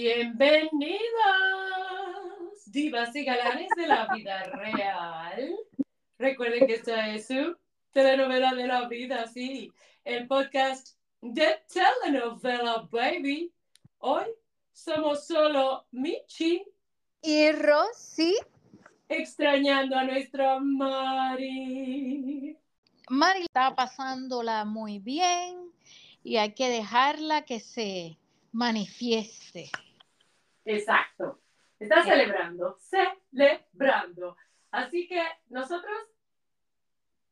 Bienvenidas, divas y galanes de la vida real. Recuerden que esta es su telenovela de la vida, sí, el podcast de Telenovela Baby. Hoy somos solo Michi y Rosy, extrañando a nuestra Mari. Mari está pasándola muy bien y hay que dejarla que se manifieste. Exacto. Está celebrando, celebrando. Así que nosotros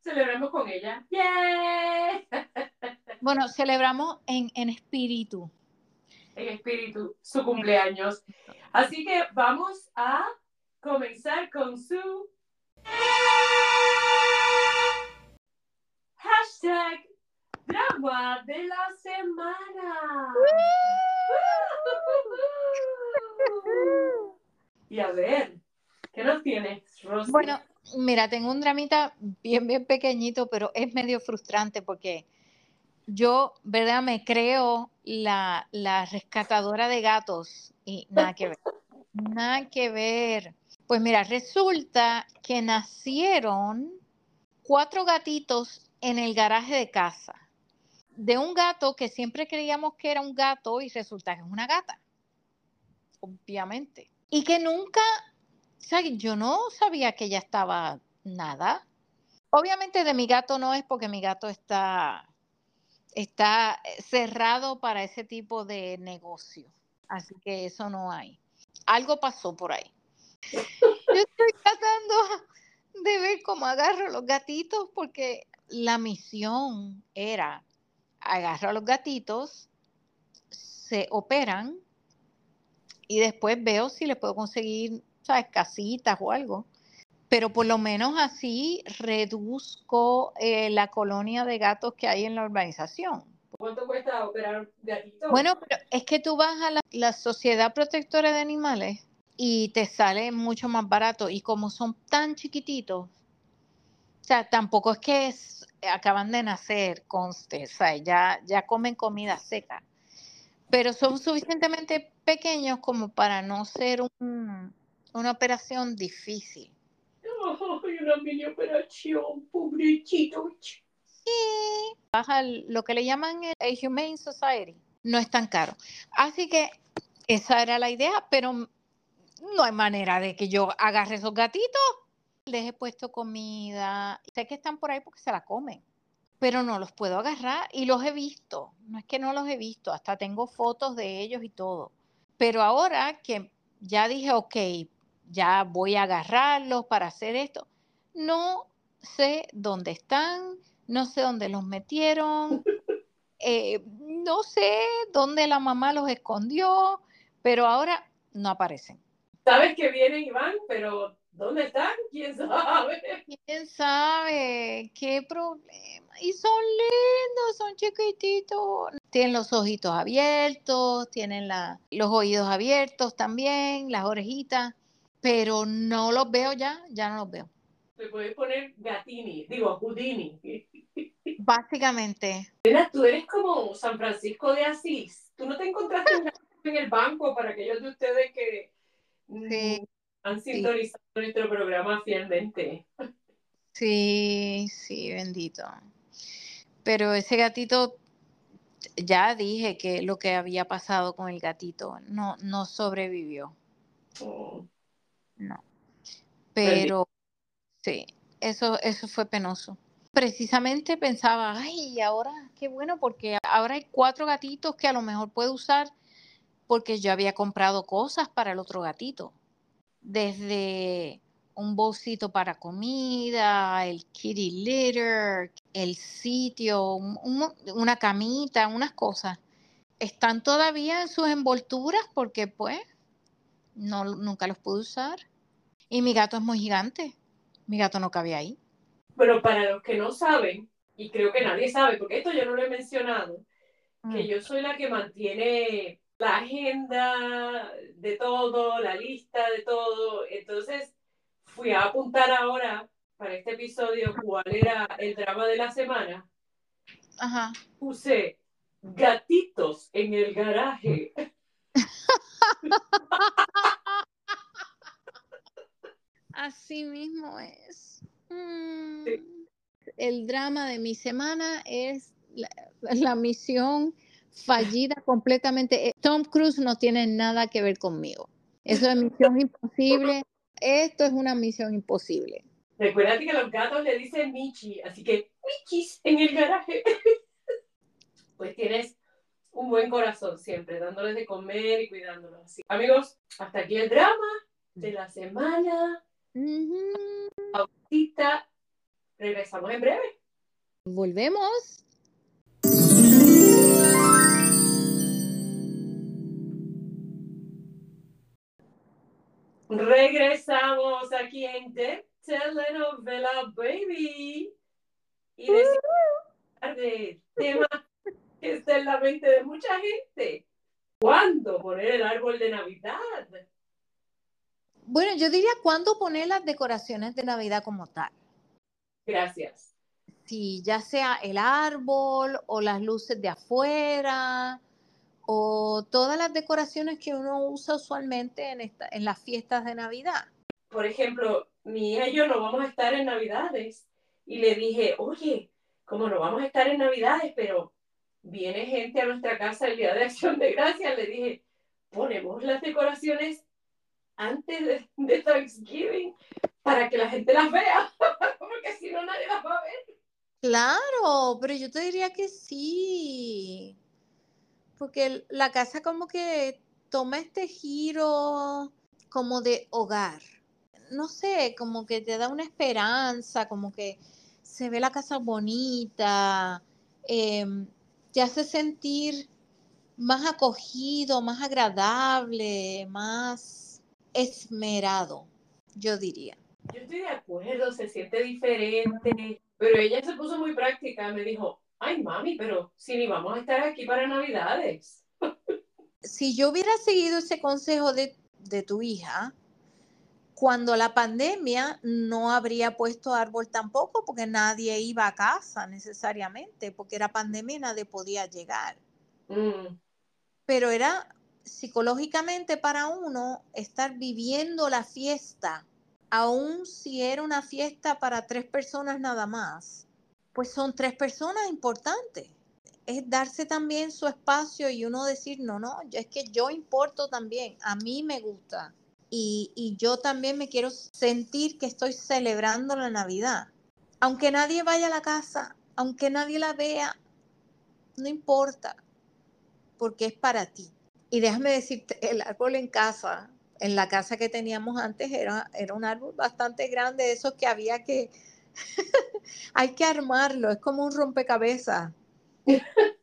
celebramos con ella. ¡Yay! Bueno, celebramos en, en espíritu. En espíritu, su cumpleaños. Así que vamos a comenzar con su hashtag drama de la semana. Y a ver, ¿qué nos tienes, Rosy? Bueno, mira, tengo un dramita bien, bien pequeñito, pero es medio frustrante porque yo, ¿verdad? Me creo la, la rescatadora de gatos y nada que ver. Nada que ver. Pues mira, resulta que nacieron cuatro gatitos en el garaje de casa. De un gato que siempre creíamos que era un gato y resulta que es una gata. Obviamente. Y que nunca, o yo no sabía que ella estaba nada. Obviamente de mi gato no es porque mi gato está, está cerrado para ese tipo de negocio. Así que eso no hay. Algo pasó por ahí. Yo estoy tratando de ver cómo agarro los gatitos porque la misión era agarrar a los gatitos, se operan y después veo si les puedo conseguir, ¿sabes? Casitas o algo. Pero por lo menos así reduzco eh, la colonia de gatos que hay en la urbanización. ¿Cuánto cuesta operar gatitos? Bueno, pero es que tú vas a la Sociedad Protectora de Animales y te sale mucho más barato. Y como son tan chiquititos, o sea, tampoco es que acaban de nacer, conste, o sea, ya, ya comen comida seca, pero son suficientemente pequeños como para no ser una operación difícil. ¡Ay, una mini operación, pobrecito! Sí, baja lo que le llaman el Humane Society, no es tan caro. Así que esa era la idea, pero no hay manera de que yo agarre esos gatitos. Les he puesto comida. Sé que están por ahí porque se la comen, pero no los puedo agarrar y los he visto. No es que no los he visto, hasta tengo fotos de ellos y todo. Pero ahora que ya dije, ok, ya voy a agarrarlos para hacer esto, no sé dónde están, no sé dónde los metieron, eh, no sé dónde la mamá los escondió, pero ahora no aparecen sabes que vienen y van, pero ¿dónde están? ¿Quién sabe? ¿Quién sabe? ¿Qué problema? Y son lindos, son chiquititos. Tienen los ojitos abiertos, tienen los oídos abiertos también, las orejitas, pero no los veo ya, ya no los veo. Te puedes poner Gatini, digo, Houdini. Básicamente. Mira, tú eres como San Francisco de Asís. ¿Tú no te encontraste en el banco para aquellos de ustedes que Sí. Han sintonizado nuestro programa fielmente. Sí, sí, bendito. Pero ese gatito, ya dije que lo que había pasado con el gatito, no, no sobrevivió. Oh. No. Pero sí, eso, eso fue penoso. Precisamente pensaba, ay, ahora qué bueno, porque ahora hay cuatro gatitos que a lo mejor puedo usar porque yo había comprado cosas para el otro gatito, desde un bolsito para comida, el kitty litter, el sitio, una camita, unas cosas. Están todavía en sus envolturas porque pues no, nunca los pude usar. Y mi gato es muy gigante. Mi gato no cabe ahí. Pero para los que no saben, y creo que nadie sabe, porque esto yo no lo he mencionado, que mm. yo soy la que mantiene la agenda de todo, la lista de todo. Entonces, fui a apuntar ahora para este episodio cuál era el drama de la semana, Ajá. puse gatitos en el garaje. Así mismo es. Mm. El drama de mi semana es la, la misión fallida completamente. Eh, Tom Cruise no tiene nada que ver conmigo. Eso es misión imposible. Esto es una misión imposible. Recuerda que los gatos le dicen Michi, así que Michis en el garaje. pues tienes un buen corazón siempre, dándoles de comer y cuidándolos. Así. Amigos, hasta aquí el drama de la semana. Ahorita regresamos en breve. Volvemos. Regresamos aquí en The Telenovela Baby. Y decimos de tema que está en la mente de mucha gente. ¿Cuándo poner el árbol de Navidad? Bueno, yo diría cuándo poner las decoraciones de Navidad como tal. Gracias. Sí, ya sea el árbol o las luces de afuera o todas las decoraciones que uno usa usualmente en, esta, en las fiestas de Navidad. Por ejemplo, mi hija y yo no vamos a estar en Navidades y le dije, oye, como no vamos a estar en Navidades, pero viene gente a nuestra casa el día de acción de gracias, le dije, ponemos las decoraciones antes de, Thanksgiving para que la gente las vea, porque si no nadie las va a ver. Claro, pero yo te diría que sí, porque la casa como que toma este giro como de hogar. No sé, como que te da una esperanza, como que se ve la casa bonita, em, te hace sentir más acogido, más agradable, más esmerado, yo diría. Yo estoy de acuerdo, se siente diferente, pero ella se puso muy práctica, me dijo, ay mami, pero si ni vamos a estar aquí para Navidades. Si yo hubiera seguido ese consejo de, de tu hija, cuando la pandemia no habría puesto árbol tampoco porque nadie iba a casa necesariamente, porque era pandemia y nadie podía llegar. Mm. Pero era psicológicamente para uno estar viviendo la fiesta, aun si era una fiesta para tres personas nada más, pues son tres personas importantes. Es darse también su espacio y uno decir, no, no, es que yo importo también, a mí me gusta y, yo también me quiero sentir que estoy celebrando la Navidad. Aunque nadie vaya a la casa, aunque nadie la vea, no importa, porque es para ti. Y déjame decirte, el árbol en casa, en la casa que teníamos antes, era, era un árbol bastante grande, esos que había que, hay que armarlo, es como un rompecabezas.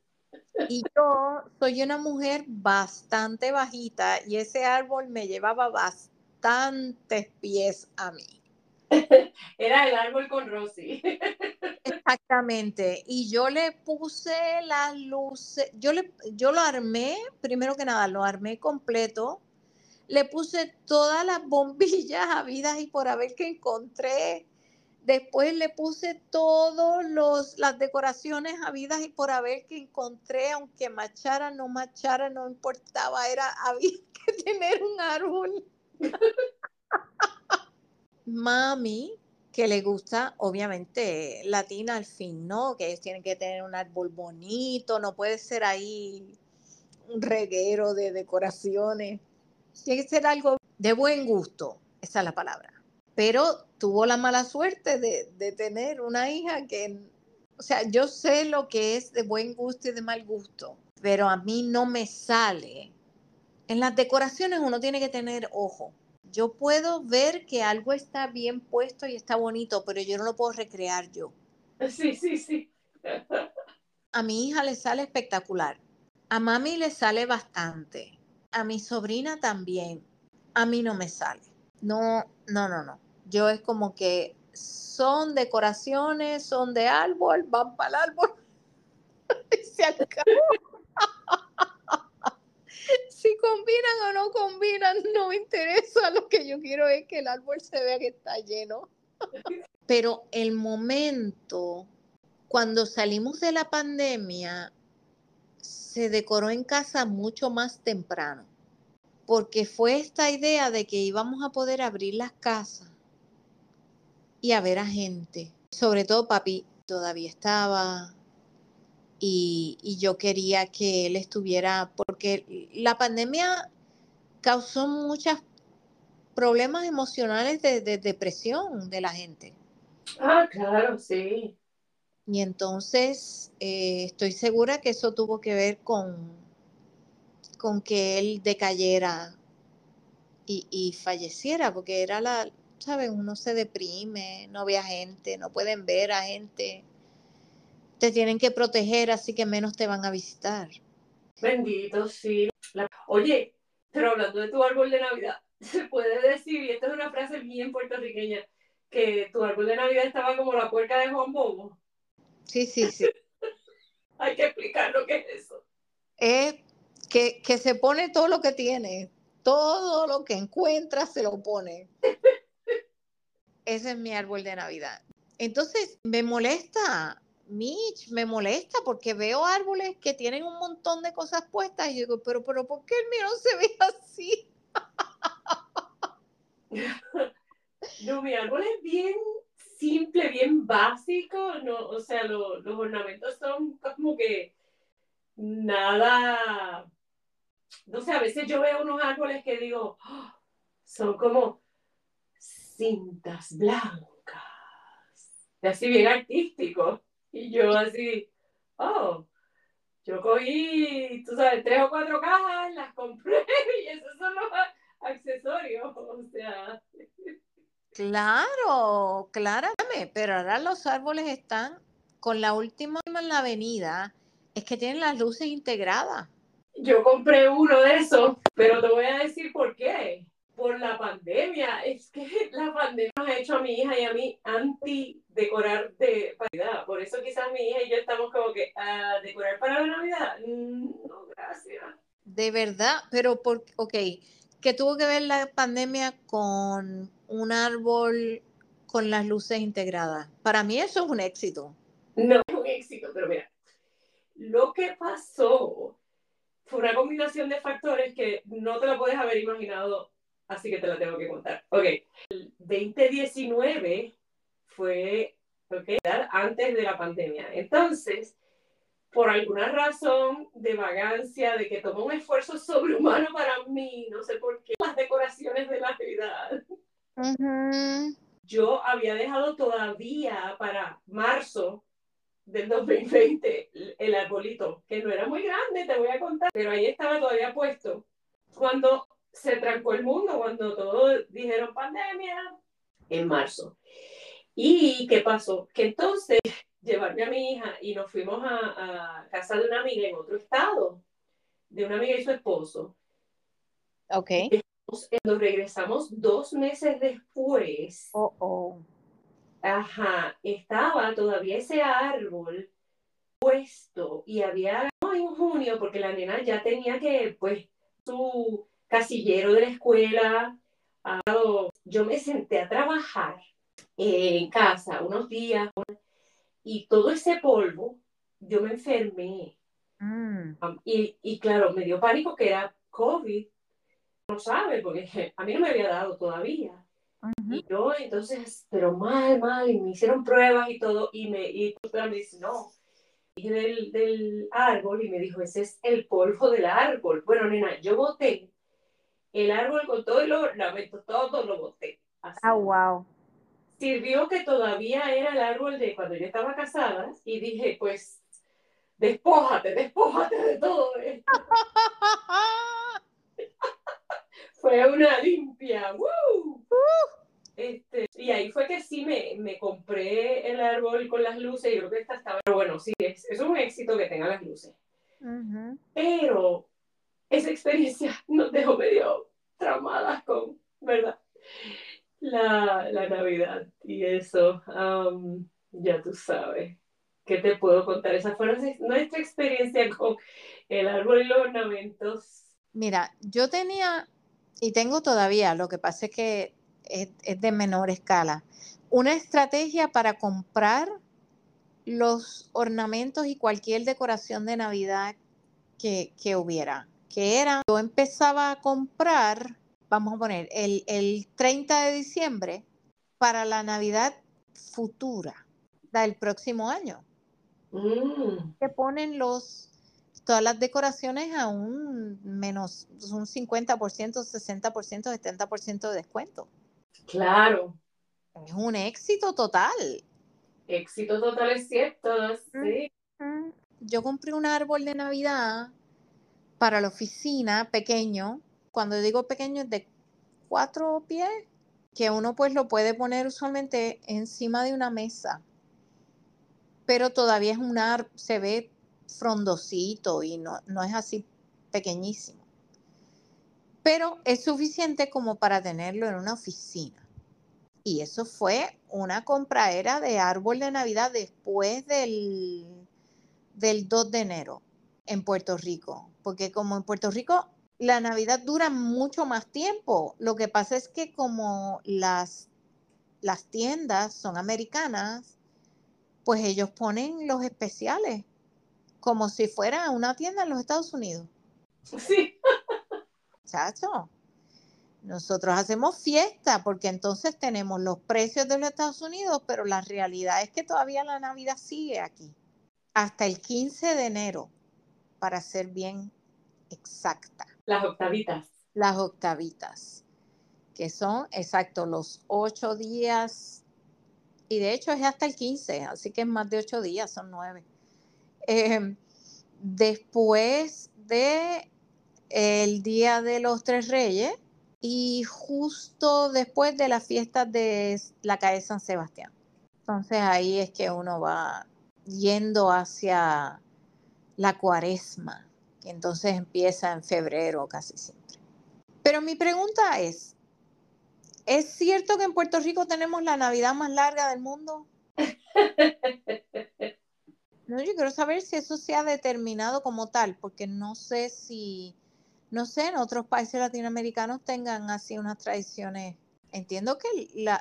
Y yo soy una mujer bastante bajita y ese árbol me llevaba bastantes pies a mí. Era el árbol con Rosy. Exactamente. Y yo le puse las luces, yo, le, yo lo armé, primero que nada, lo armé completo. Le puse todas las bombillas habidas y por haber que encontré Después le puse todas las decoraciones habidas y por haber que encontré, aunque machara, no machara, no importaba, era había que tener un árbol. Mami, que le gusta, obviamente, latina al fin, ¿no? Que ellos tienen que tener un árbol bonito, no puede ser ahí un reguero de decoraciones. Tiene que ser algo de buen gusto, esa es la palabra pero tuvo la mala suerte de, tener una hija que, o sea, yo sé lo que es de buen gusto y de mal gusto, pero a mí no me sale. En las decoraciones uno tiene que tener ojo. Yo puedo ver que algo está bien puesto y está bonito, pero yo no lo puedo recrear yo. Sí, sí, sí. A mi hija le sale espectacular. A mami le sale bastante. A mi sobrina también. A mí no me sale. No, no, no, no. Yo es como que son decoraciones, son de árbol, van para el árbol y se acabó. si combinan o no combinan, no me interesa. Lo que yo quiero es que el árbol se vea que está lleno. Pero el momento, cuando salimos de la pandemia, se decoró en casa mucho más temprano, porque fue esta idea de que íbamos a poder abrir las casas y a ver a gente. Sobre todo papi todavía estaba y, y yo quería que él estuviera, porque la pandemia causó muchos problemas emocionales de, de depresión de la gente. Ah, claro, sí. Y entonces eh, estoy segura que eso tuvo que ver con, con que él decayera y, y falleciera, porque era la, ¿sabes? Uno se deprime, no ve a gente, no pueden ver a gente. Te tienen que proteger, así que menos te van a visitar. Bendito, sí. La- Oye, pero hablando de tu árbol de Navidad, se puede decir, y esta es una frase bien puertorriqueña, que tu árbol de Navidad estaba como la puerca de Juan Bobo. Sí, sí, sí. Hay que explicar lo que es eso. Es que, que se pone todo lo que tiene, todo lo que encuentra se lo pone. Ese es mi árbol de Navidad. Entonces, me molesta, Mitch, me molesta porque veo árboles que tienen un montón de cosas puestas y digo, pero, pero, ¿por qué el mío no se ve así? No, mi árbol es bien simple, bien básico, no, o sea, lo- los ornamentos son como que nada, no sé, a veces yo veo unos árboles que digo, "Ah, son como cintas blancas, y así bien artísticos, y yo así, oh, yo cogí, tú sabes, tres o cuatro cajas, las compré, y esos son los accesorios, o sea... Claro, claramente, pero ahora los árboles están con la última en la avenida, es que tienen las luces integradas. Yo compré uno de esos, pero te voy a decir por qué. Por la pandemia. Es que la pandemia nos ha hecho a mi hija y a mí anti decorar de Navidad. Por eso quizás mi hija y yo estamos como que a decorar para la Navidad. Mm, No, gracias. De verdad, pero por, ok, que tuvo que ver la pandemia con un árbol con las luces integradas. Para mí eso es un éxito. No es un éxito, pero mira, lo que pasó fue una combinación de factores que no te lo puedes haber imaginado, así que te la tengo que contar. Ok, el 2019 fue ok, antes de la pandemia. Entonces, por alguna razón de vagancia, de que tomó un esfuerzo sobrehumano para mí, no sé por qué, las decoraciones de Navidad yo había dejado todavía para marzo del 2020 el arbolito, que no era muy grande, te voy a contar, pero ahí estaba todavía puesto. Cuando se trancó el mundo, cuando todos dijeron pandemia, en marzo. ¿Y qué pasó? Que entonces llevarme a mi hija y nos fuimos a, a casa de una amiga en otro estado, de una amiga y su esposo. Ok. Cuando regresamos dos meses después, Oh, oh. Ajá, estaba todavía ese árbol puesto y había no, en junio porque la nena ya tenía que pues su casillero de la escuela ah, yo me senté a trabajar en casa unos días y todo ese polvo yo me enfermé Mm. Um, y, y claro me dio pánico que era COVID no sabe porque a mí no me había dado todavía y yo entonces, pero mal, mal, y me hicieron pruebas y todo, y me, y me dice, no, dije del, del árbol, y me dijo, ese es el polvo del árbol. Bueno, nena, yo boté el árbol con todo el ornamento, todo lo boté. Ah, wow. Sirvió que todavía era el árbol de cuando yo estaba casada, y dije, pues, despójate, despójate de todo esto. Fue una limpia. ¡Woo! Este, y ahí fue que sí me, me compré el árbol con las luces y creo que esta estaba. Pero bueno, sí, es, es un éxito que tenga las luces. Ujú. Pero esa experiencia nos dejó medio traumadas con, ¿verdad? La, la Navidad y eso. am, ya tú sabes. ¿Qué te puedo contar? Esa fue nuestra experiencia con el árbol y los ornamentos. Mira, yo tenía y tengo todavía, lo que pasa es que es, es de menor escala, una estrategia para comprar los ornamentos y cualquier decoración de Navidad que, que hubiera, que era, yo empezaba a comprar, vamos a poner, el, el 30 de diciembre, para la Navidad futura, la del próximo año. Mm. Que ponen los todas las decoraciones a un menos un 50%, 60%, 70% de descuento. Claro. Es un éxito total. Éxito total es cierto, sí. Yo compré un árbol de Navidad para la oficina pequeño. Cuando digo pequeño es de cuatro pies, que uno pues lo puede poner usualmente encima de una mesa. Pero todavía es un árbol, se ve frondosito y no, no es así pequeñísimo. Pero es suficiente como para tenerlo en una oficina. Y eso fue una compraera de árbol de Navidad después del, del 2 de enero en Puerto Rico. Porque como en Puerto Rico la Navidad dura mucho más tiempo. Lo que pasa es que como las, las tiendas son americanas, pues ellos ponen los especiales como si fuera una tienda en los Estados Unidos. Sí. Chacho, nosotros hacemos fiesta porque entonces tenemos los precios de los Estados Unidos, pero la realidad es que todavía la Navidad sigue aquí. Hasta el 15 de enero, para ser bien exacta. Las octavitas. Las octavitas, que son, exacto, los ocho días. Y de hecho es hasta el 15, así que es más de ocho días, son nueve. Em, después de el Día de los Tres Reyes y justo después de las fiestas de la calle San Sebastián. Entonces ahí es que uno va yendo hacia la cuaresma, que entonces empieza en febrero casi siempre. Pero mi pregunta es, ¿es cierto que en Puerto Rico tenemos la Navidad más larga del mundo? No, yo quiero saber si eso se ha determinado como tal, porque no sé si, no sé, en otros países latinoamericanos tengan así unas tradiciones. Entiendo que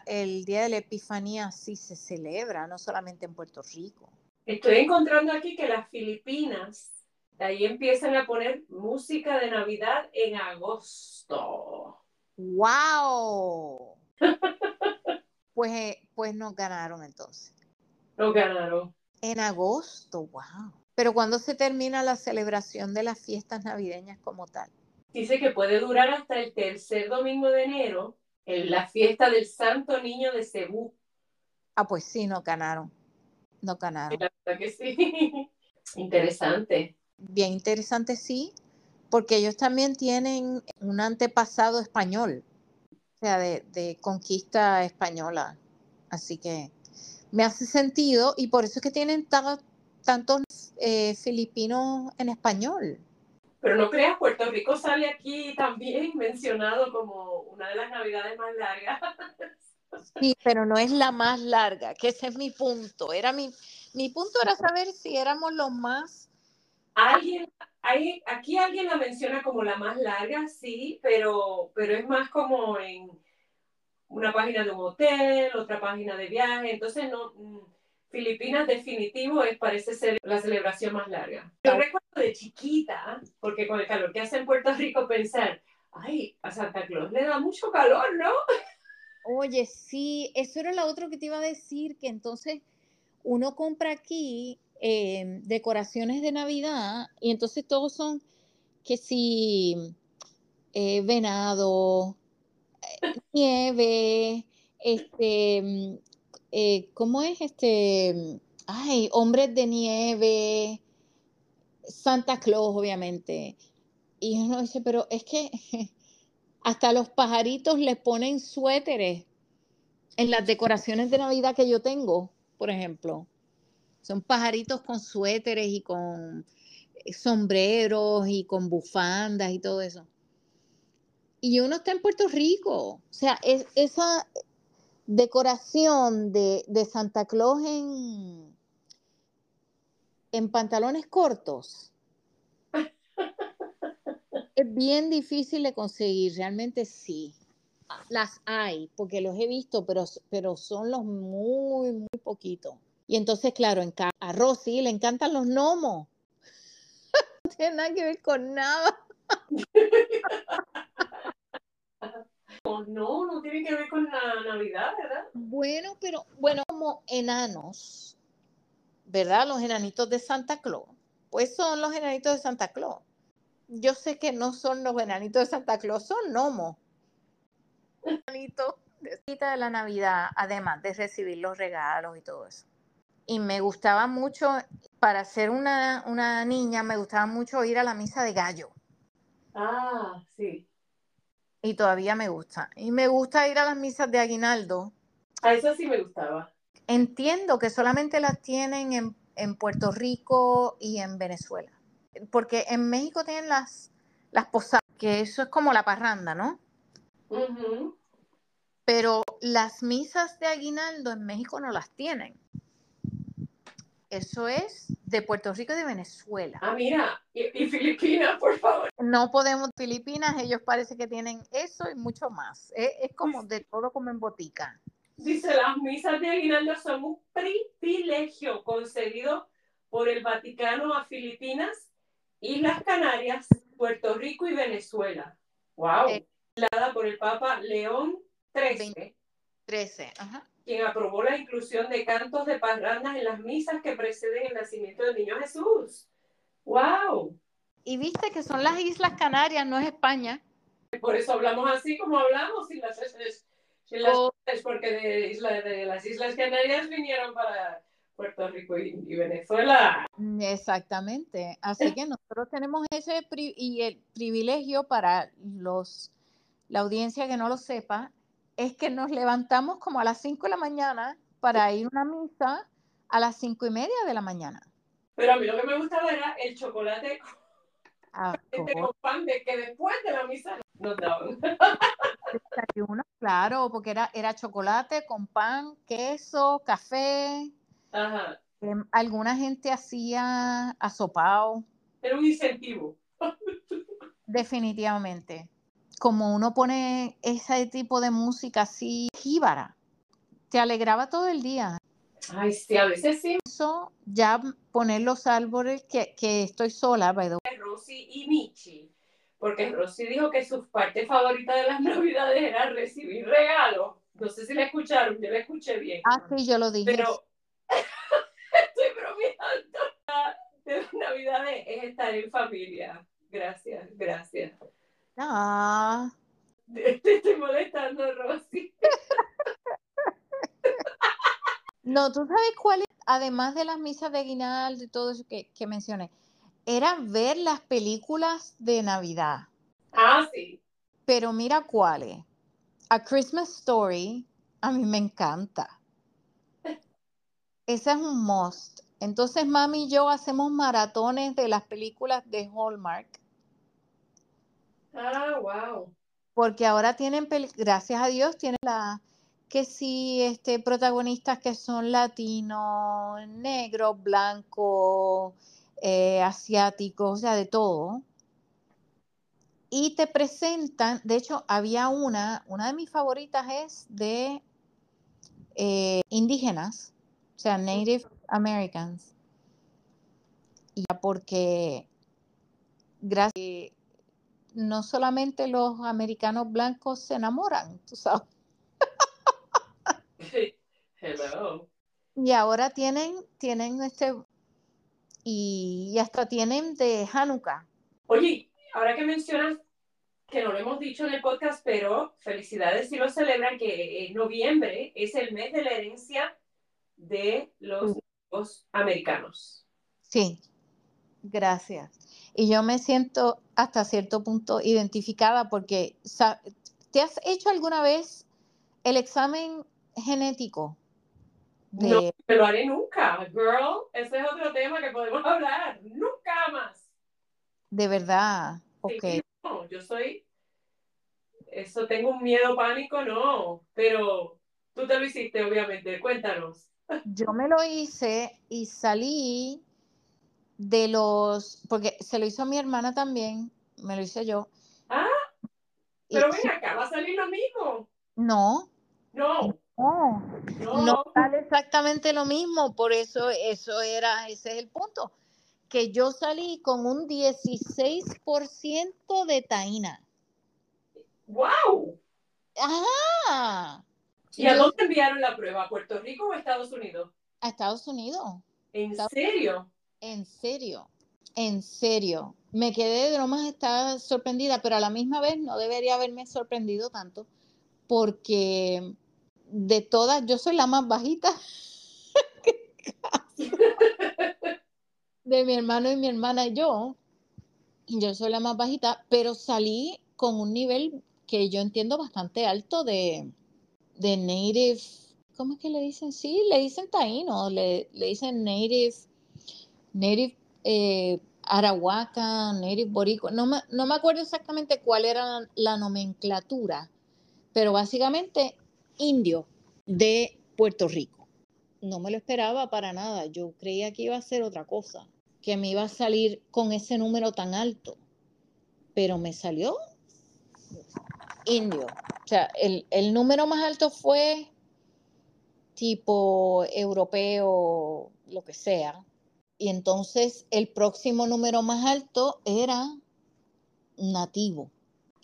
el, Día de la Epifanía sí se celebra, no solamente en Puerto Rico. Estoy encontrando aquí que las Filipinas, de ahí empiezan a poner música de Navidad en agosto. ¡Wow! pues, eh, pues nos ganaron entonces. Nos ganaron. En agosto, wow. Pero ¿cuándo se termina la celebración de las fiestas navideñas como tal? Dice que puede durar hasta el tercer domingo de enero, en la fiesta del Santo Niño de Cebú. Ah, pues sí, no ganaron. No ganaron. La verdad que sí. Interesante. Bien interesante, sí, porque ellos también tienen un antepasado español, o sea, de, de conquista española. Así que me hace sentido y por eso es que tienen tantos eh, filipinos en español. Pero no creas, Puerto Rico sale aquí también mencionado como una de las navidades más largas. Sí, pero no es la más larga, que ese es mi punto. Era mi, mi punto era saber si éramos los más. Alguien, hay, aquí alguien la menciona como la más larga, sí, pero, pero es más como en una página de un hotel, otra página de viaje, entonces no, mm, Filipinas definitivo es, parece ser la celebración más larga. Yo recuerdo de chiquita, porque con el calor que hace en Puerto Rico pensar, ay, a Santa Claus le da mucho calor, ¿no? Oye, sí, eso era lo otro que te iba a decir, que entonces uno compra aquí em, decoraciones de Navidad y entonces todos son que si eh, venado, nieve, este, mm, eh, ¿cómo es este? Mm, ay, hombres de nieve, Santa Claus, obviamente. Y uno dice, pero es que hasta los pajaritos les ponen suéteres en las decoraciones de Navidad que yo tengo, por ejemplo. Son pajaritos con suéteres y con eh, sombreros y con bufandas y todo eso y uno está en Puerto Rico. O sea, es, esa decoración de, Santa Claus en pantalones cortos es bien difícil de conseguir, realmente sí. Las hay, porque los he visto, pero, pero son los muy, muy poquitos. Y entonces, claro, en a Rosy le encantan los gnomos. no tiene nada que ver con nada. No, no tiene que ver con la Navidad, ¿verdad? Bueno, pero bueno, como enanos, ¿verdad? Los enanitos de Santa Claus. Pues son los enanitos de Santa Claus. Yo sé que no son los enanitos de Santa Claus, son gnomos. Enanitos de la Navidad, además de recibir los regalos y todo eso. Y me gustaba mucho, para ser una, una niña, me gustaba mucho ir a la misa de gallo. Ah, sí. Y todavía me gusta. Y me gusta ir a las misas de aguinaldo. A eso sí me gustaba. Entiendo que solamente las tienen en, en Puerto Rico y en Venezuela. Porque en México tienen las, las posadas, que eso es como la parranda, ¿no? Pero las misas de aguinaldo en México no las tienen. Eso es de Puerto Rico y de Venezuela. Ah, mira, y, y Filipinas, por favor. No podemos, Filipinas, ellos parece que tienen eso y mucho más. Es, es como de todo como en botica. Dice, las misas de aguinaldo son un privilegio concedido por el Vaticano a Filipinas, Islas Canarias, Puerto Rico y Venezuela. ¡Wow! Eh. Dada por el Papa León XIII, 13, ajá. quien aprobó la inclusión de cantos de parrandas en las misas que preceden el nacimiento del niño Jesús. ¡Wow! Y viste que son las Islas Canarias, no es España. Por eso hablamos así como hablamos, sin las, sin las Oh. porque de, isla, de las Islas Canarias vinieron para Puerto Rico y, y Venezuela. Exactamente. Así que nosotros tenemos ese pri- y el privilegio para los la audiencia que no lo sepa, es que nos levantamos como a las 5 de la mañana para ir a una misa a las cinco y media de la mañana. Pero a mí lo que me gustaba era el chocolate Ah, este con pan de que después de la misa nos daban. desayuno, claro, porque era, era chocolate con pan, queso, café. Ajá. Em, alguna gente hacía asopao, Era un incentivo. definitivamente. Como uno pone ese tipo de música así, jíbara, te alegraba todo el día. Ay, sí, a veces sí. Eso, ya poner los árboles, que, que estoy sola, by the way. Rosy y Michi. Porque Rosy dijo que su parte favorita de las navidades era recibir regalos. No sé si la escucharon, yo la escuché bien. Ah, sí, yo lo dije. Pero estoy bromeando. De navidades es estar en familia. Gracias, gracias. Ah, Te estoy molestando, Rosy. no, tú sabes cuál es, además de las misas de aguinaldo y todo eso que, que mencioné, era ver las películas de Navidad. Ah, sí. Pero mira cuáles. A Christmas Story, a mí me encanta. Ese es un must. Entonces, mami y yo hacemos maratones de las películas de Hallmark, Ah, wow. porque ahora tienen, gracias a Dios, tienen la que sí, este, protagonistas que son latinos, negros, blancos, eh, asiáticos, o sea, de todo. Y te presentan, de hecho, había una, una de mis favoritas es de eh, indígenas, sea, Native Americans. Y ya porque gracias que no solamente los americanos blancos se enamoran, tú sabes. Hello. Y ahora tienen, tienen este, y, y hasta tienen de Hanukkah. Oye, ahora que mencionas que no lo hemos dicho en el podcast, pero felicidades si lo celebran, que en noviembre es el mes de la herencia de los nativos americanos. Sí, gracias. Y yo me siento hasta cierto punto identificada porque ¿te has hecho alguna vez el examen genético? De, No me lo haré nunca, girl. Ese es otro tema que podemos hablar. Nunca más. de verdad, Sí, ok. no, yo soy. Eso tengo un miedo, pánico, no. Pero tú te lo hiciste, obviamente. Cuéntanos. Yo me lo hice y salí de los, porque se lo hizo mi hermana también, me lo hice yo. Ah, pero ven acá, va a salir lo mismo. no, No, no, no. no sale exactamente lo mismo, por eso eso era, ese es el punto, que yo salí con un 16% de taína. ¡Wow! Ajá. ¿Y a dónde enviaron la prueba? ¿A Puerto Rico o a Estados Unidos? A Estados Unidos. ¿En serio? En serio, en serio. Me quedé de lo más estaba sorprendida, pero a la misma vez no debería haberme sorprendido tanto, porque de todas, yo soy la más bajita de mi hermano y mi hermana y yo. Yo soy la más bajita, pero salí con un nivel que yo entiendo bastante alto de, de native, ¿cómo es que le dicen? Sí, le dicen taíno, le, le dicen native, native eh, native boricua, no me, no me acuerdo exactamente cuál era la nomenclatura, pero básicamente indio de Puerto Rico. No me lo esperaba para nada, yo creía que iba a ser otra cosa, que me iba a salir con ese número tan alto, pero me salió indio. Sea, el, número más alto fue tipo europeo, lo que sea. Y entonces el próximo número más alto era nativo,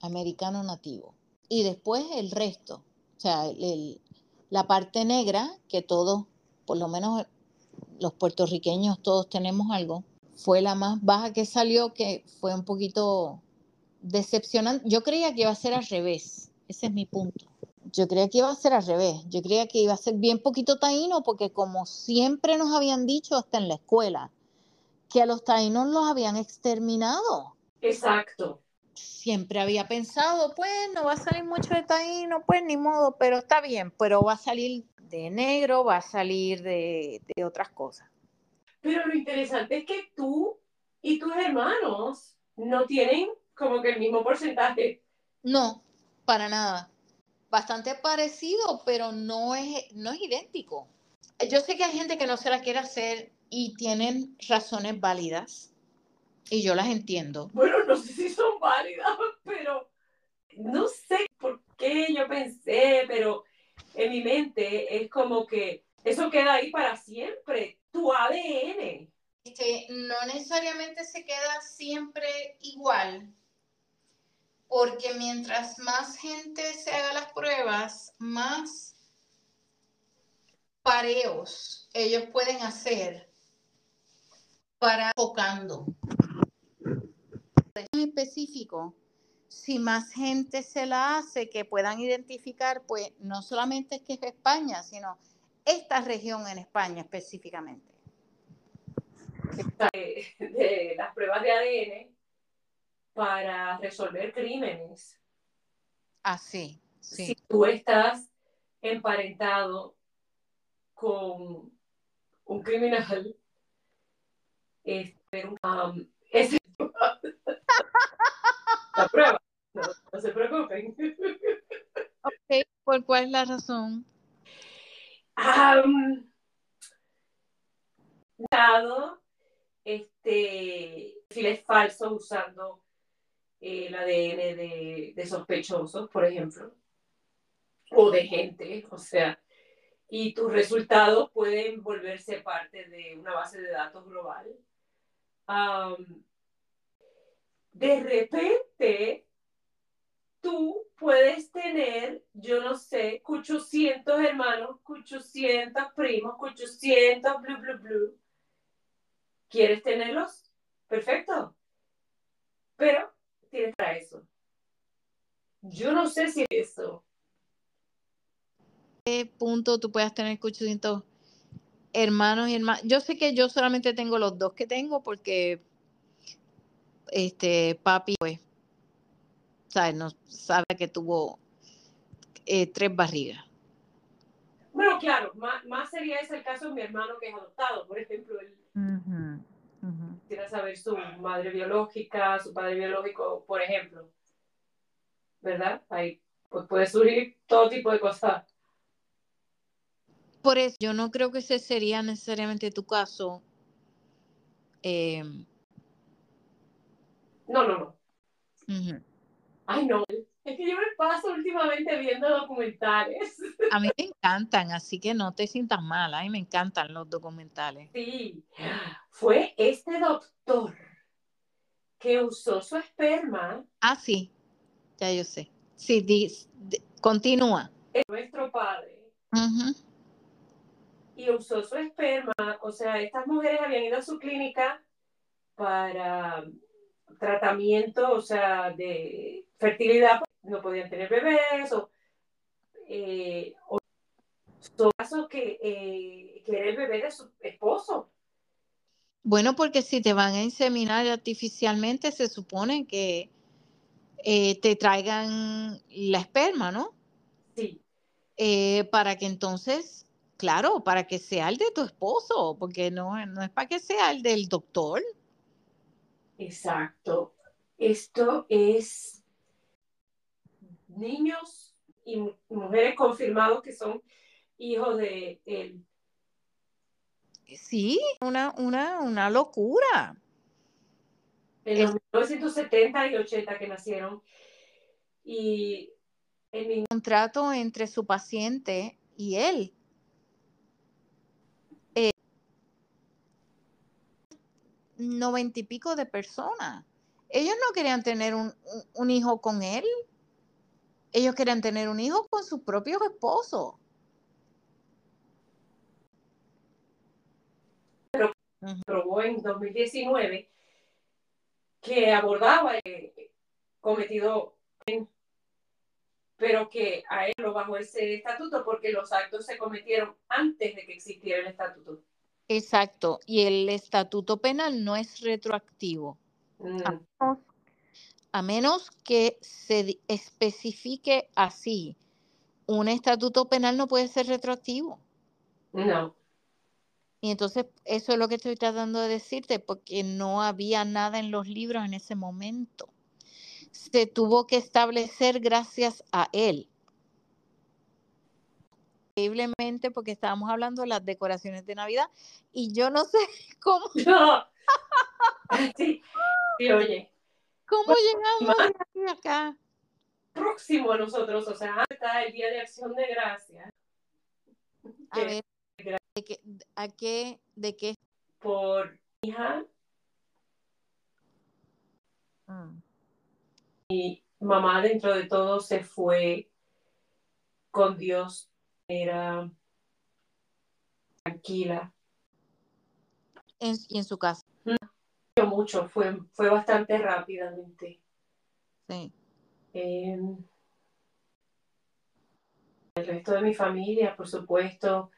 americano nativo. Y después el resto, o sea, la parte negra, que todos, por lo menos los puertorriqueños, todos tenemos algo, fue la más baja que salió, que fue un poquito decepcionante. Yo creía que iba a ser al revés, ese es mi punto. Yo creía que iba a ser al revés, yo creía que iba a ser bien poquito taíno, porque como siempre nos habían dicho hasta en la escuela, que a los taínos los habían exterminado. Exacto. Siempre había pensado, pues no va a salir mucho de taíno, pues ni modo, pero está bien, pero va a salir de negro, va a salir de, de otras cosas. Pero lo interesante es que tú y tus hermanos no tienen como que el mismo porcentaje. No, para nada. Bastante parecido, pero no es, no es idéntico. Yo sé que hay gente que no se la quiere hacer y tienen razones válidas y yo las entiendo. Bueno, no sé si son válidas, pero no sé por qué yo pensé, pero en mi mente es como que eso queda ahí para siempre, tu ADN. Este, no necesariamente se queda siempre igual, porque mientras más gente se haga las pruebas, más pareos ellos pueden hacer para enfocando. En específico, si más gente se la hace, que puedan identificar, pues no solamente es que es España, sino esta región en España específicamente. De, de las pruebas de ADN para resolver crímenes. Así, ah, sí. Si tú estás emparentado con un criminal, este, um, es la prueba. No, se preocupen. Ok, ¿por cuál es la razón? Um, dado este es falso usando el ADN de, de sospechosos, por ejemplo, o de gente, o sea, y tus resultados pueden volverse parte de una base de datos global. de repente, tú puedes tener, yo no sé, 800 hermanos, 800 primos, 800 blu, blu, blu. ¿Quieres tenerlos? Perfecto. Pero tienes para eso. Yo no sé si eso. ¿Qué punto tú puedes tener 800 hermanos y hermanas? Yo sé que yo solamente tengo los dos que tengo porque este papi, pues, ¿sabes? No sabe que tuvo eh, tres barrigas. Bueno, claro, más, sería ese el caso de mi hermano que es adoptado, por ejemplo, él uh saber su madre biológica, su padre biológico, por ejemplo. ¿Verdad? Ahí pues puede surgir todo tipo de cosas. Por eso, yo no creo que ese sería necesariamente tu caso. Eh, no, no, no. Ay, no. Es que yo me paso últimamente viendo documentales. A mí me encantan, así que no te sientas mal. A mí me encantan los documentales. Sí. Fue este doctor que usó su esperma. Ah, sí. Ya yo sé. Sí, Continúa. Es nuestro padre. Y usó su esperma. O sea, estas mujeres habían ido a su clínica para tratamiento, o sea, de fertilidad. No podían tener bebés o, eh, o caso que, eh, que era el bebé de su esposo. Bueno, porque si te van a inseminar artificialmente, se supone que eh, te traigan la esperma, ¿no? Sí. Eh, para que entonces, claro, para que sea el de tu esposo, porque no, no es para que sea el del doctor. Exacto. Esto es niños y mujeres confirmados que son hijos de él. Sí, una, una, una locura. En los 1970 y 80 que nacieron. Y el contrato entre su paciente y él. Eh, noventa y pico de personas. Ellos no querían tener un, un hijo con él. Ellos querían tener un hijo con sus propios esposos. aprobó en 2019 que abordaba el cometido, pero que a él lo bajo ese estatuto porque los actos se cometieron antes de que existiera el estatuto. Exacto, y el estatuto penal no es retroactivo. Mm. a menos que se especifique así. Un estatuto penal no puede ser retroactivo. No. Y entonces eso es lo que estoy tratando de decirte, porque no había nada en los libros en ese momento. Se tuvo que establecer gracias a él. Increíblemente, porque estábamos hablando de las decoraciones de Navidad y yo no sé cómo. No. Sí, sí oye. ¿Cómo llegamos de acá? Próximo a nosotros, o sea, está el Día de Acción de Gracias. A ver, ¿De ¿A qué? ¿De qué? Por hija. Mm. Mi mamá dentro de todo se fue con Dios. Era tranquila. ¿Y en su casa? Mucho, fue, fue bastante rápidamente. Sí. Em, el resto de mi familia, por supuesto,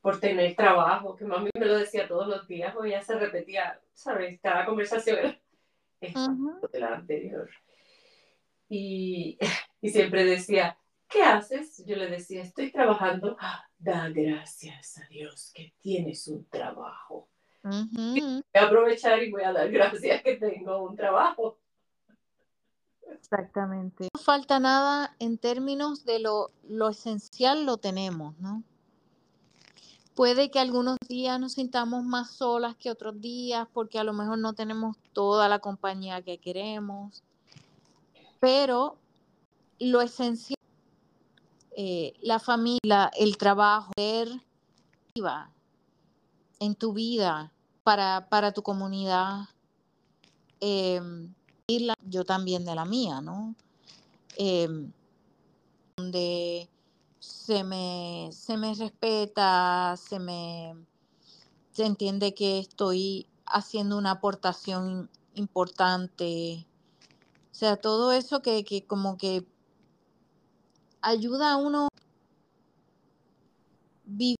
por tener trabajo, que mami me lo decía todos los días, o ya se repetía, ¿sabes? Cada conversación era de la anterior. Y, y, siempre decía, ¿qué haces? Yo le decía, estoy trabajando. Ah, da gracias a Dios que tienes un trabajo. Voy a aprovechar y voy a dar gracias que tengo un trabajo. Exactamente. No falta nada en términos de lo, lo esencial, lo tenemos, ¿no? Puede que algunos días nos sintamos más solas que otros días porque a lo mejor no tenemos toda la compañía que queremos, pero lo esencial, eh, la familia, el trabajo, ser en tu vida para, para tu comunidad, em, yo también de la mía, ¿no? Em, donde se me, se me respeta, se me se entiende que estoy haciendo una aportación importante. O sea, todo eso que, que como que ayuda a uno,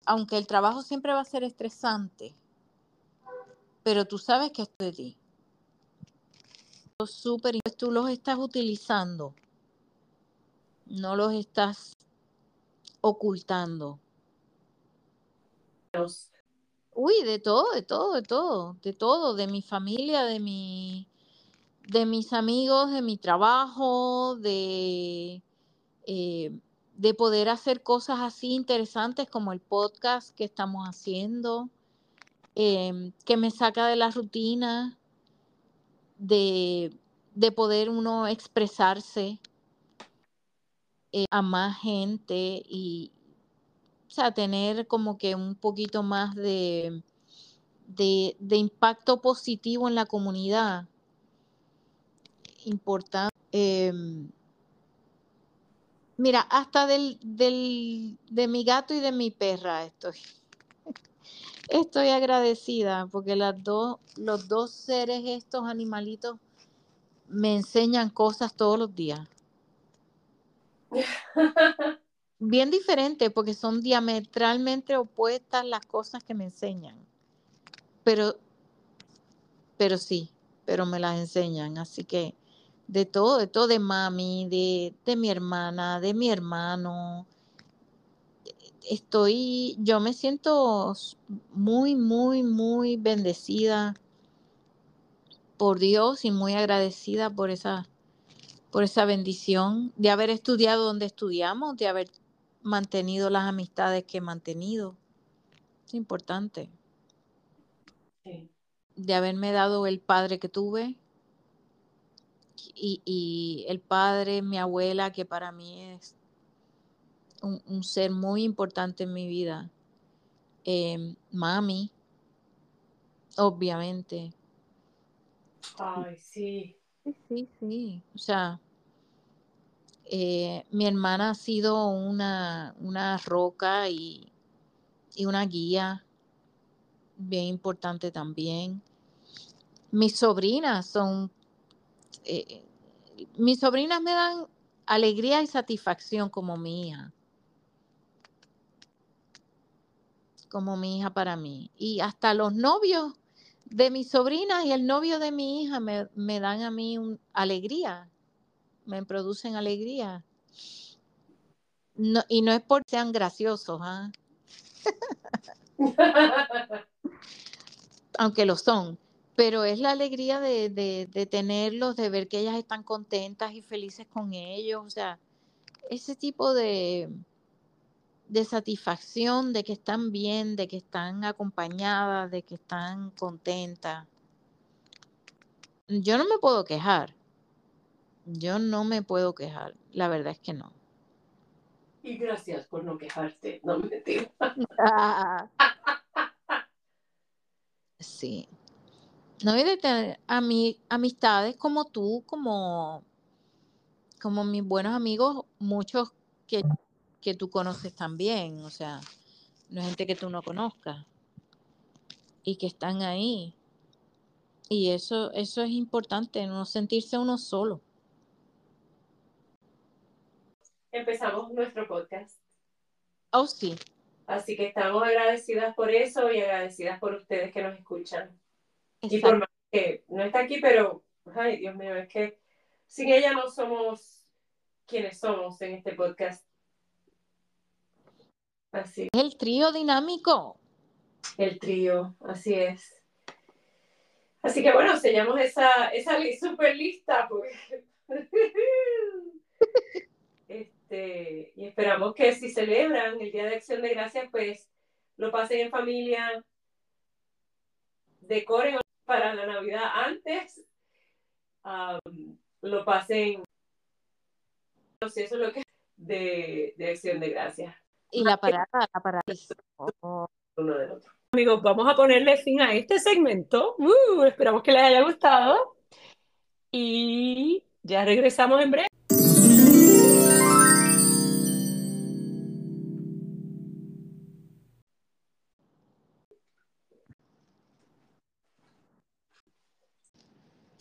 aunque el trabajo siempre va a ser estresante, pero tú sabes que estoy de ti. Súper, tú los estás utilizando, no los estás ocultando? Uy, de todo, de todo, de todo, de todo, de mi familia, de mi, de mis amigos, de mi trabajo, de, eh, de poder hacer cosas así interesantes como el podcast que estamos haciendo, em, que me saca de la rutina, de, de poder uno expresarse eh, a más gente y, o tener como que un poquito más de, de, impacto positivo en la comunidad. Importante. Em, Mira, hasta del, del, de mi gato y de mi perra estoy. Estoy agradecida porque las dos, los dos seres, estos animalitos, me enseñan cosas todos los días. Bien diferente porque son diametralmente opuestas las cosas que me enseñan. Pero, pero sí, pero me las enseñan. Así que de todo, de todo, de mami, de, de mi hermana, de mi hermano. Estoy, yo me siento muy, muy, muy bendecida por Dios y muy agradecida por esa, por esa bendición de haber estudiado donde estudiamos, de haber mantenido las amistades que he mantenido. Es importante. Sí. De haberme dado el padre que tuve, y, y, el padre, mi abuela, que para mí es un, un ser muy importante en mi vida. Eh, mami, obviamente. Ay, sí. Sí, sí, sí. O sea, eh, mi hermana ha sido una, una roca y, y una guía bien importante también. Mis sobrinas son eh, mis sobrinas me dan alegría y satisfacción como mi hija. Como mi hija para mí. Y hasta los novios de mis sobrinas y el novio de mi hija me, me dan a mí un, alegría. Me producen alegría. No, y no es porque sean graciosos, ¿ah? aunque lo son pero es la alegría de, de, de, tenerlos, de ver que ellas están contentas y felices con ellos, o sea, ese tipo de, de satisfacción de que están bien, de que están acompañadas, de que están contentas. Yo no me puedo quejar, yo no me puedo quejar, la verdad es que no. Y gracias por no quejarte, no me digas. sí. No hay de tener a mi, amistades como tú, como, como mis buenos amigos, muchos que, que tú conoces también, o sea, no es gente que tú no conozcas y que están ahí. Y eso, eso es importante, no sentirse uno solo. Empezamos nuestro podcast. Oh, sí. Así que estamos agradecidas por eso y agradecidas por ustedes que nos escuchan. Exacto. Y por más que no está aquí, pero, ay, Dios mío, es que sin ella no somos quienes somos en este podcast. Así. El trío dinámico. El trío, así es. Así que bueno, sellamos esa, esa super lista. Este, y esperamos que si celebran el Día de Acción de Gracias, pues lo pasen en familia, decoren para la Navidad antes, um, lo pasen, no sé, eso es lo que de, de acción de gracias. Y la parada, la parada. Uno del otro. Amigos, vamos a ponerle fin a este segmento. Uh, esperamos que les haya gustado. Y ya regresamos en breve.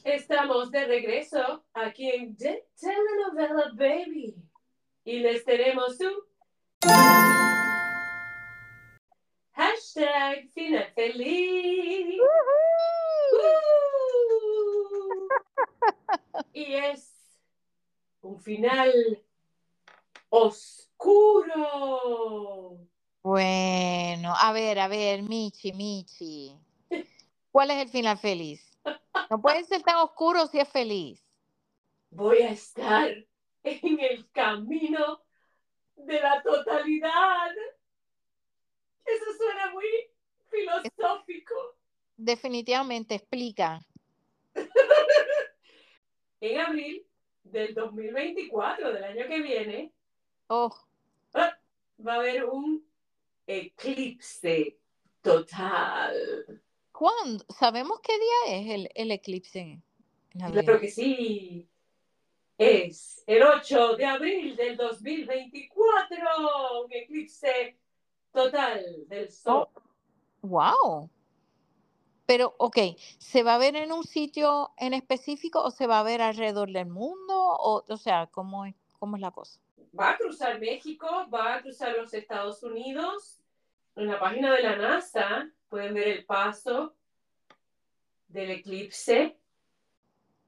Estamos de regreso aquí en The Telenovela Baby y les tenemos un hashtag final feliz. Y es un final oscuro. Bueno, a ver, a ver, Michi, Michi. ¿Cuál es el final feliz? No puede ser tan oscuro si es feliz. Voy a estar en el camino de la totalidad. Eso suena muy filosófico. Definitivamente, explica. en abril del 2024, del año que viene, oh. va a haber un eclipse total. ¿Cuándo? ¿Sabemos qué día es el, el eclipse? Claro que sí. es el 8 de abril del 2024, un eclipse total del Sol. wow. Pero, ok, ¿se va a ver en un sitio en específico o se va a ver alrededor del mundo? O, o sea, ¿cómo es, ¿cómo es la cosa? Va a cruzar México, va a cruzar los Estados Unidos. En la página de la NASA pueden ver el paso del eclipse.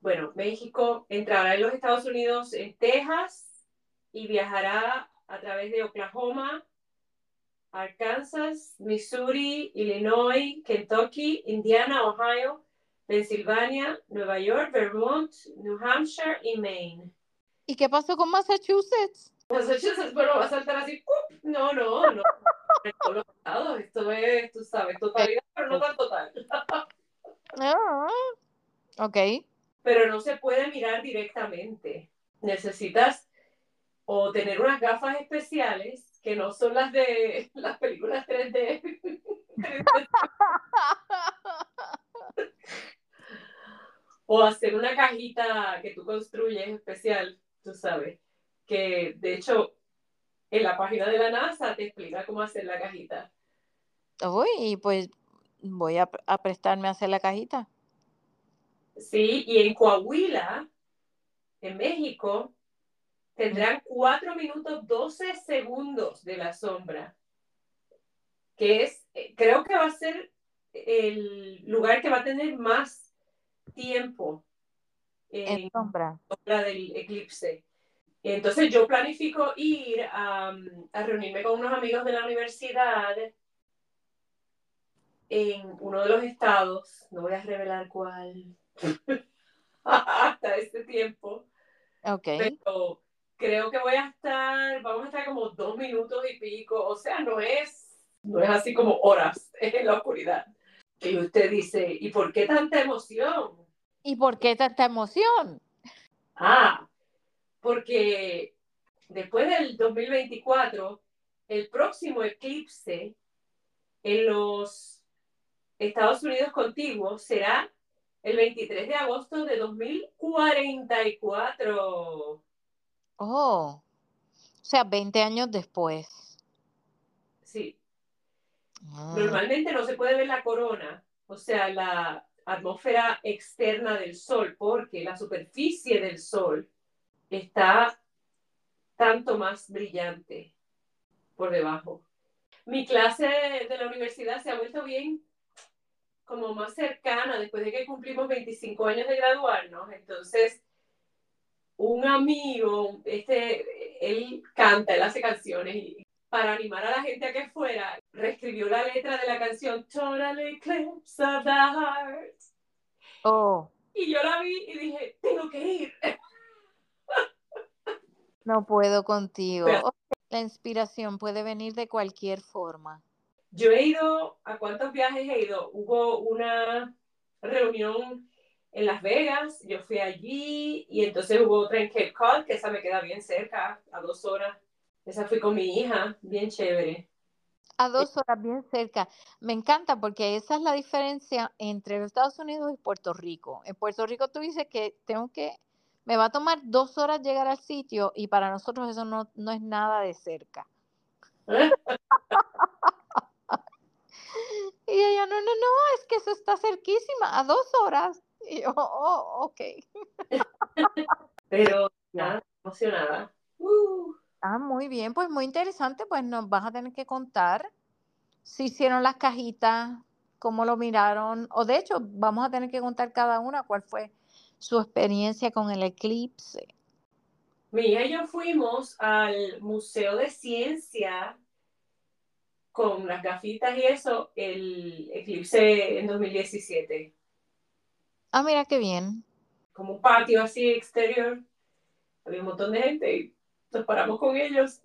Bueno, México entrará en los Estados Unidos en Texas y viajará a través de Oklahoma, Arkansas, Missouri, Illinois, Kentucky, Indiana, Ohio, Pensilvania, Nueva York, Vermont, New Hampshire y Maine. ¿Y qué pasó con Massachusetts? Massachusetts, bueno, va a saltar así. No, no, no. Esto es, tú sabes, totalidad, pero no tan total. Ah, ok. Pero no se puede mirar directamente. Necesitas o tener unas gafas especiales que no son las de las películas 3D. o hacer una cajita que tú construyes especial, tú sabes, que de hecho en la página de la NASA te explica cómo hacer la cajita. Uy, pues voy a, a prestarme a hacer la cajita. Sí, y en Coahuila, en México, tendrán 4 minutos 12 segundos de la sombra, que es, eh, creo que va a ser el lugar que va a tener más tiempo En sombra. sombra del eclipse. Entonces yo planifico ir a, a reunirme con unos amigos de la universidad en uno de los estados, no voy a revelar cuál, hasta este tiempo, Ok. pero creo que voy a estar, vamos a estar como dos minutos y pico, o sea, no es, no es así como horas en la oscuridad. Y usted dice, ¿y por qué tanta emoción? ¿Y por qué tanta emoción? Ah, porque después del 2024, el próximo eclipse en los Estados Unidos contiguos será el 23 de agosto de 2044. Oh, o sea, 20 años después. Sí, Ah, normalmente no se puede ver la corona, o sea, la atmósfera externa del Sol, porque la superficie del Sol está tanto más brillante por debajo. Mi clase de la universidad se ha vuelto bien como más cercana después de que cumplimos 25 años de graduarnos. Entonces, un amigo, este, él canta, él hace canciones y para animar a la gente a que fuera, reescribió la letra de la canción Total Eclipse of the Heart. Oh, Y yo la vi y dije, tengo que ir. No puedo contigo. Pero- La inspiración puede venir de cualquier forma. Yo he ido, ¿a cuántos viajes he ido? Hubo una reunión en Las Vegas, yo fui allí y entonces hubo otra en Cape Cod, que esa me queda bien cerca, a dos horas. Esa fui con mi hija, bien chévere. A dos horas bien cerca. Me encanta porque esa es la diferencia entre los Estados Unidos y Puerto Rico. En Puerto Rico tú dices que tengo que, me va a tomar dos horas llegar al sitio y para nosotros eso no, no es nada de cerca. ¿Eh? Y ella, no, no, no, es que eso está cerquísima, a dos horas. Y yo, oh, ok. Pero nada, emocionada. Uh, Ah, muy bien, pues muy interesante, pues nos vas a tener que contar si hicieron las cajitas, cómo lo miraron, o de hecho vamos a tener que contar cada una cuál fue su experiencia con el eclipse. hija y yo fuimos al Museo de Ciencia con las gafitas y eso, el eclipse en 2017. Ah, mira qué bien. como un patio así exterior. Había un montón de gente y nos paramos con ellos.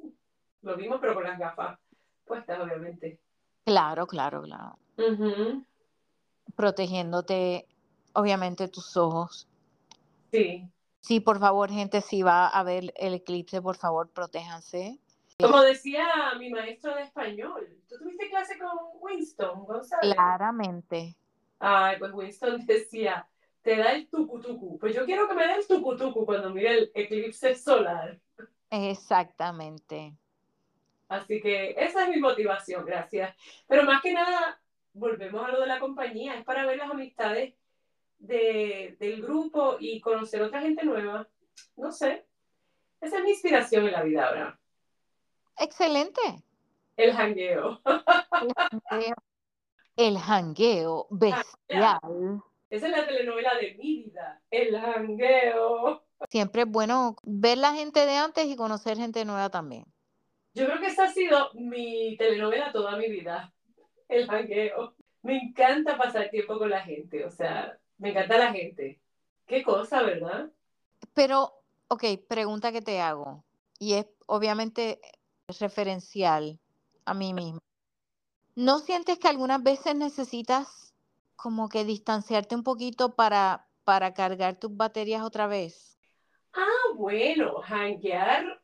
Lo vimos, pero con las gafas puestas, obviamente. Claro, claro, claro. Protegiéndote, obviamente, tus ojos. Sí. Sí, por favor, gente, si va a ver el eclipse, por favor, protéjanse. Como decía mi maestro de español, ¿tú tuviste clase con Winston González? Claramente. Ay, pues Winston decía, te da el tucutucu. Pues yo quiero que me dé el tucutucu cuando mire el eclipse solar. Exactamente. Así que esa es mi motivación, gracias. Pero más que nada, volvemos a lo de la compañía, es para ver las amistades de, del grupo y conocer otra gente nueva. No sé, esa es mi inspiración en la vida ahora. Excelente. El jangueo. El jangueo bestial. Esa es la telenovela de mi vida, el jangueo. Siempre es bueno ver la gente de antes y conocer gente nueva también. Yo creo que esa ha sido mi telenovela toda mi vida, el jangueo. Me encanta pasar tiempo con la gente, o sea, me encanta la gente. Qué cosa, ¿verdad? Pero, ok, pregunta que te hago, y es obviamente referencial a mí misma. ¿No sientes que algunas veces necesitas como que distanciarte un poquito para, para cargar tus baterías otra vez? Ah, bueno, hanguear,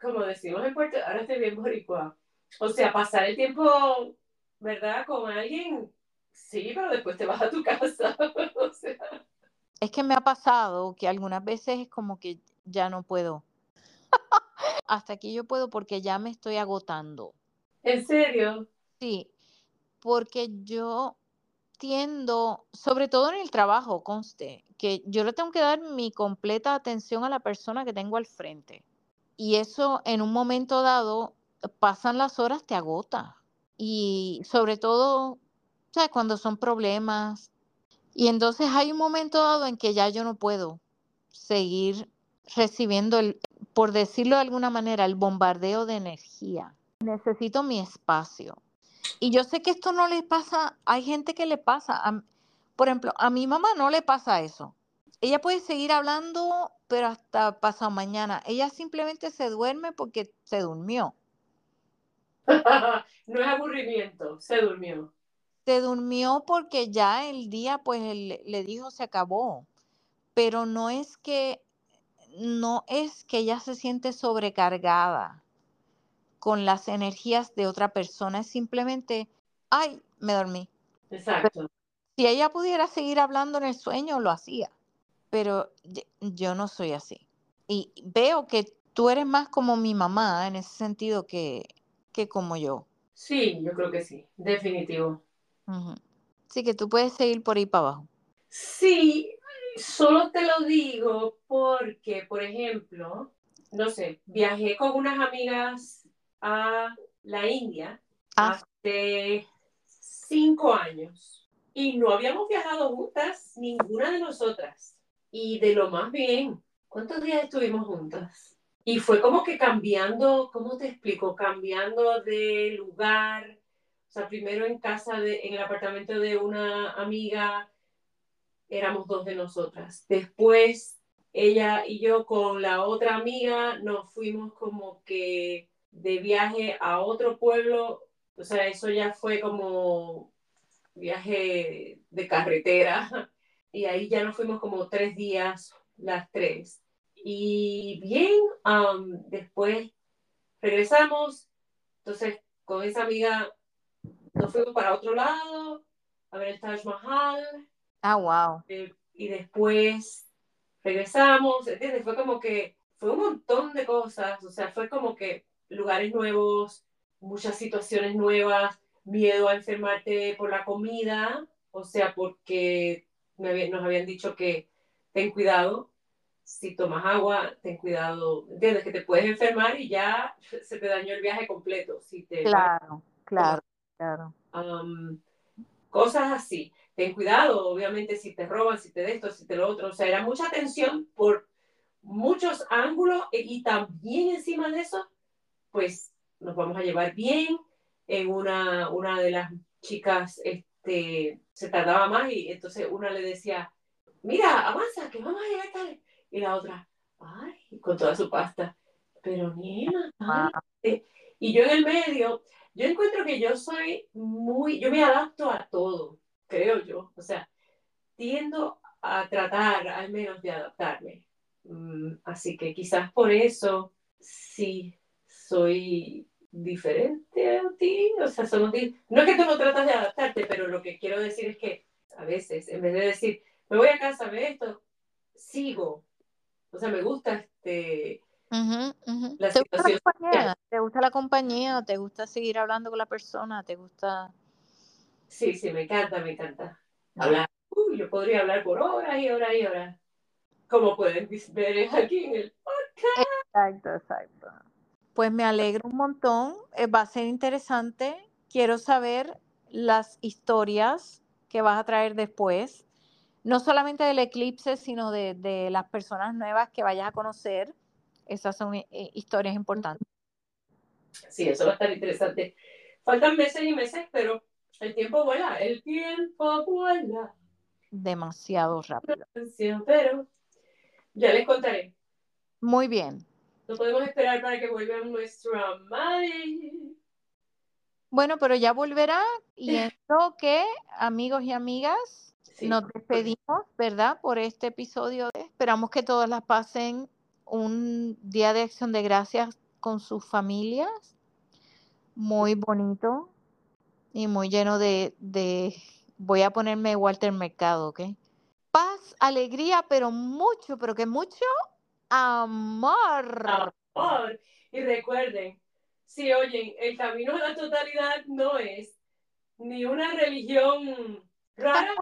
como decimos en Puerto ahora estoy bien boricua. O sea, pasar el tiempo, ¿verdad? Con alguien, sí, pero después te vas a tu casa. o sea. Es que me ha pasado que algunas veces es como que ya no puedo. Hasta aquí yo puedo porque ya me estoy agotando. ¿En serio? Sí, porque yo tiendo, sobre todo en el trabajo, conste, que yo le tengo que dar mi completa atención a la persona que tengo al frente. Y eso en un momento dado, pasan las horas, te agota. Y sobre todo, Cuando son problemas. Y entonces hay un momento dado en que ya yo no puedo seguir recibiendo el, por decirlo de alguna manera, el bombardeo de energía. Necesito mi espacio. Y yo sé que esto no le pasa, hay gente que le pasa. por ejemplo, a mi mamá no le pasa eso. Ella puede seguir hablando, pero hasta pasado mañana. Ella simplemente se duerme porque se durmió. no es aburrimiento, se durmió. Se durmió porque ya el día, pues, le dijo se acabó. Pero no es que, no es que ella se siente sobrecargada con las energías de otra persona, es simplemente, ay, me dormí. Exacto. si ella pudiera seguir hablando en el sueño, lo hacía, pero yo no soy así. Y veo que tú eres más como mi mamá en ese sentido que, que como yo. Sí, yo creo que sí, definitivo. Sí, que tú puedes seguir por ahí para abajo. Sí, solo te lo digo porque, por ejemplo, no sé, viajé con unas amigas a la India ah. hace cinco años y no habíamos viajado juntas, ninguna de nosotras. Y de lo más bien, ¿cuántos días estuvimos juntas? Y fue como que cambiando, ¿cómo te explico? Cambiando de lugar. O sea, primero en casa, de, en el apartamento de una amiga, éramos dos de nosotras. Después, ella y yo con la otra amiga nos fuimos como que de viaje a otro pueblo, o sea, eso ya fue como viaje de carretera y ahí ya nos fuimos como tres días las tres. Y bien, después regresamos, entonces con esa amiga nos fuimos para otro lado a ver el Taj Mahal. Ah, wow. Eh, y después regresamos, ¿entiendes? Fue como que, fue un montón de cosas, o sea, fue como que lugares nuevos, muchas situaciones nuevas, miedo a enfermarte por la comida, o sea, porque nos habían dicho que ten cuidado, si tomas agua, ten cuidado, ¿entiendes? Que te puedes enfermar y ya se te dañó el viaje completo. Si te claro, claro, claro. cosas así. Ten cuidado, obviamente, si te roban, si te de esto, si te lo otro. O sea, era mucha atención por muchos ángulos y también encima de eso pues nos vamos a llevar bien. En una, una de las chicas este, se tardaba más y entonces una le decía, mira, avanza, que vamos a llegar tarde. Y la otra, ay, con toda su pasta, pero niena, y yo en el medio, yo encuentro que yo soy muy, yo me adapto a todo, creo yo, o sea, tiendo a tratar al menos de adaptarme. Mm, así que quizás por eso, sí, soy diferente a ti, o sea, somos no es que tú no tratas de adaptarte, pero lo que quiero decir es que a veces, en vez de decir, me voy a casa, ve esto, sigo. O sea, me gusta este... La ¿Te, gusta la compañía? ¿Te gusta la compañía? ¿Te gusta seguir hablando con la persona? ¿Te gusta...? Sí, sí, me encanta, me encanta. Hablar. Uy, yo podría hablar por horas y horas y horas. Como pueden ver aquí en el podcast. Exacto, exacto. Pues me alegro un montón. Eh, va a ser interesante. Quiero saber las historias que vas a traer después. No solamente del eclipse, sino de, las personas nuevas que vayas a conocer. Esas son eh, historias importantes. Sí, eso va a estar interesante. Faltan meses y meses, pero el tiempo vuela. El tiempo vuela. Demasiado rápido. Pero ya les contaré. Muy bien. No podemos esperar para que vuelva nuestra madre. Bueno, pero ya volverá y esto que, amigos y amigas, nos despedimos, ¿verdad? Por este episodio. Esperamos que todas las pasen un día de acción de gracias con sus familias. Muy bonito y muy lleno de, de voy a ponerme Walter Mercado, ¿ok? Paz, alegría, pero mucho, pero que mucho Amor. Amor. Y recuerden, si oyen, el camino a la totalidad no es ni una religión rara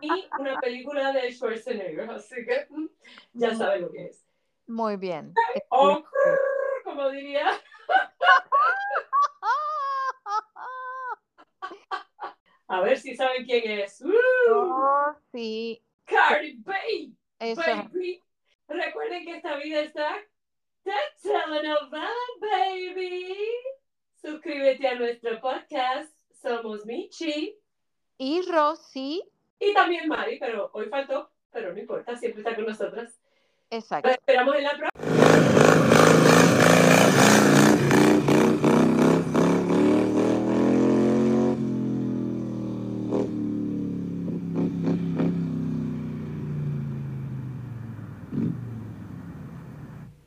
ni una película de Schwarzenegger. Así que mm, ya saben lo que es. Muy bien. O, como diría. A ver si saben quién es. Oh, sí. Cardi B. Baby. Recuerden que esta vida está de telenovela, baby. Suscríbete a nuestro podcast. Somos Michi. Y Rosy. Y también Mari, pero hoy faltó, pero no importa, siempre está con nosotras. Exacto. esperamos en la.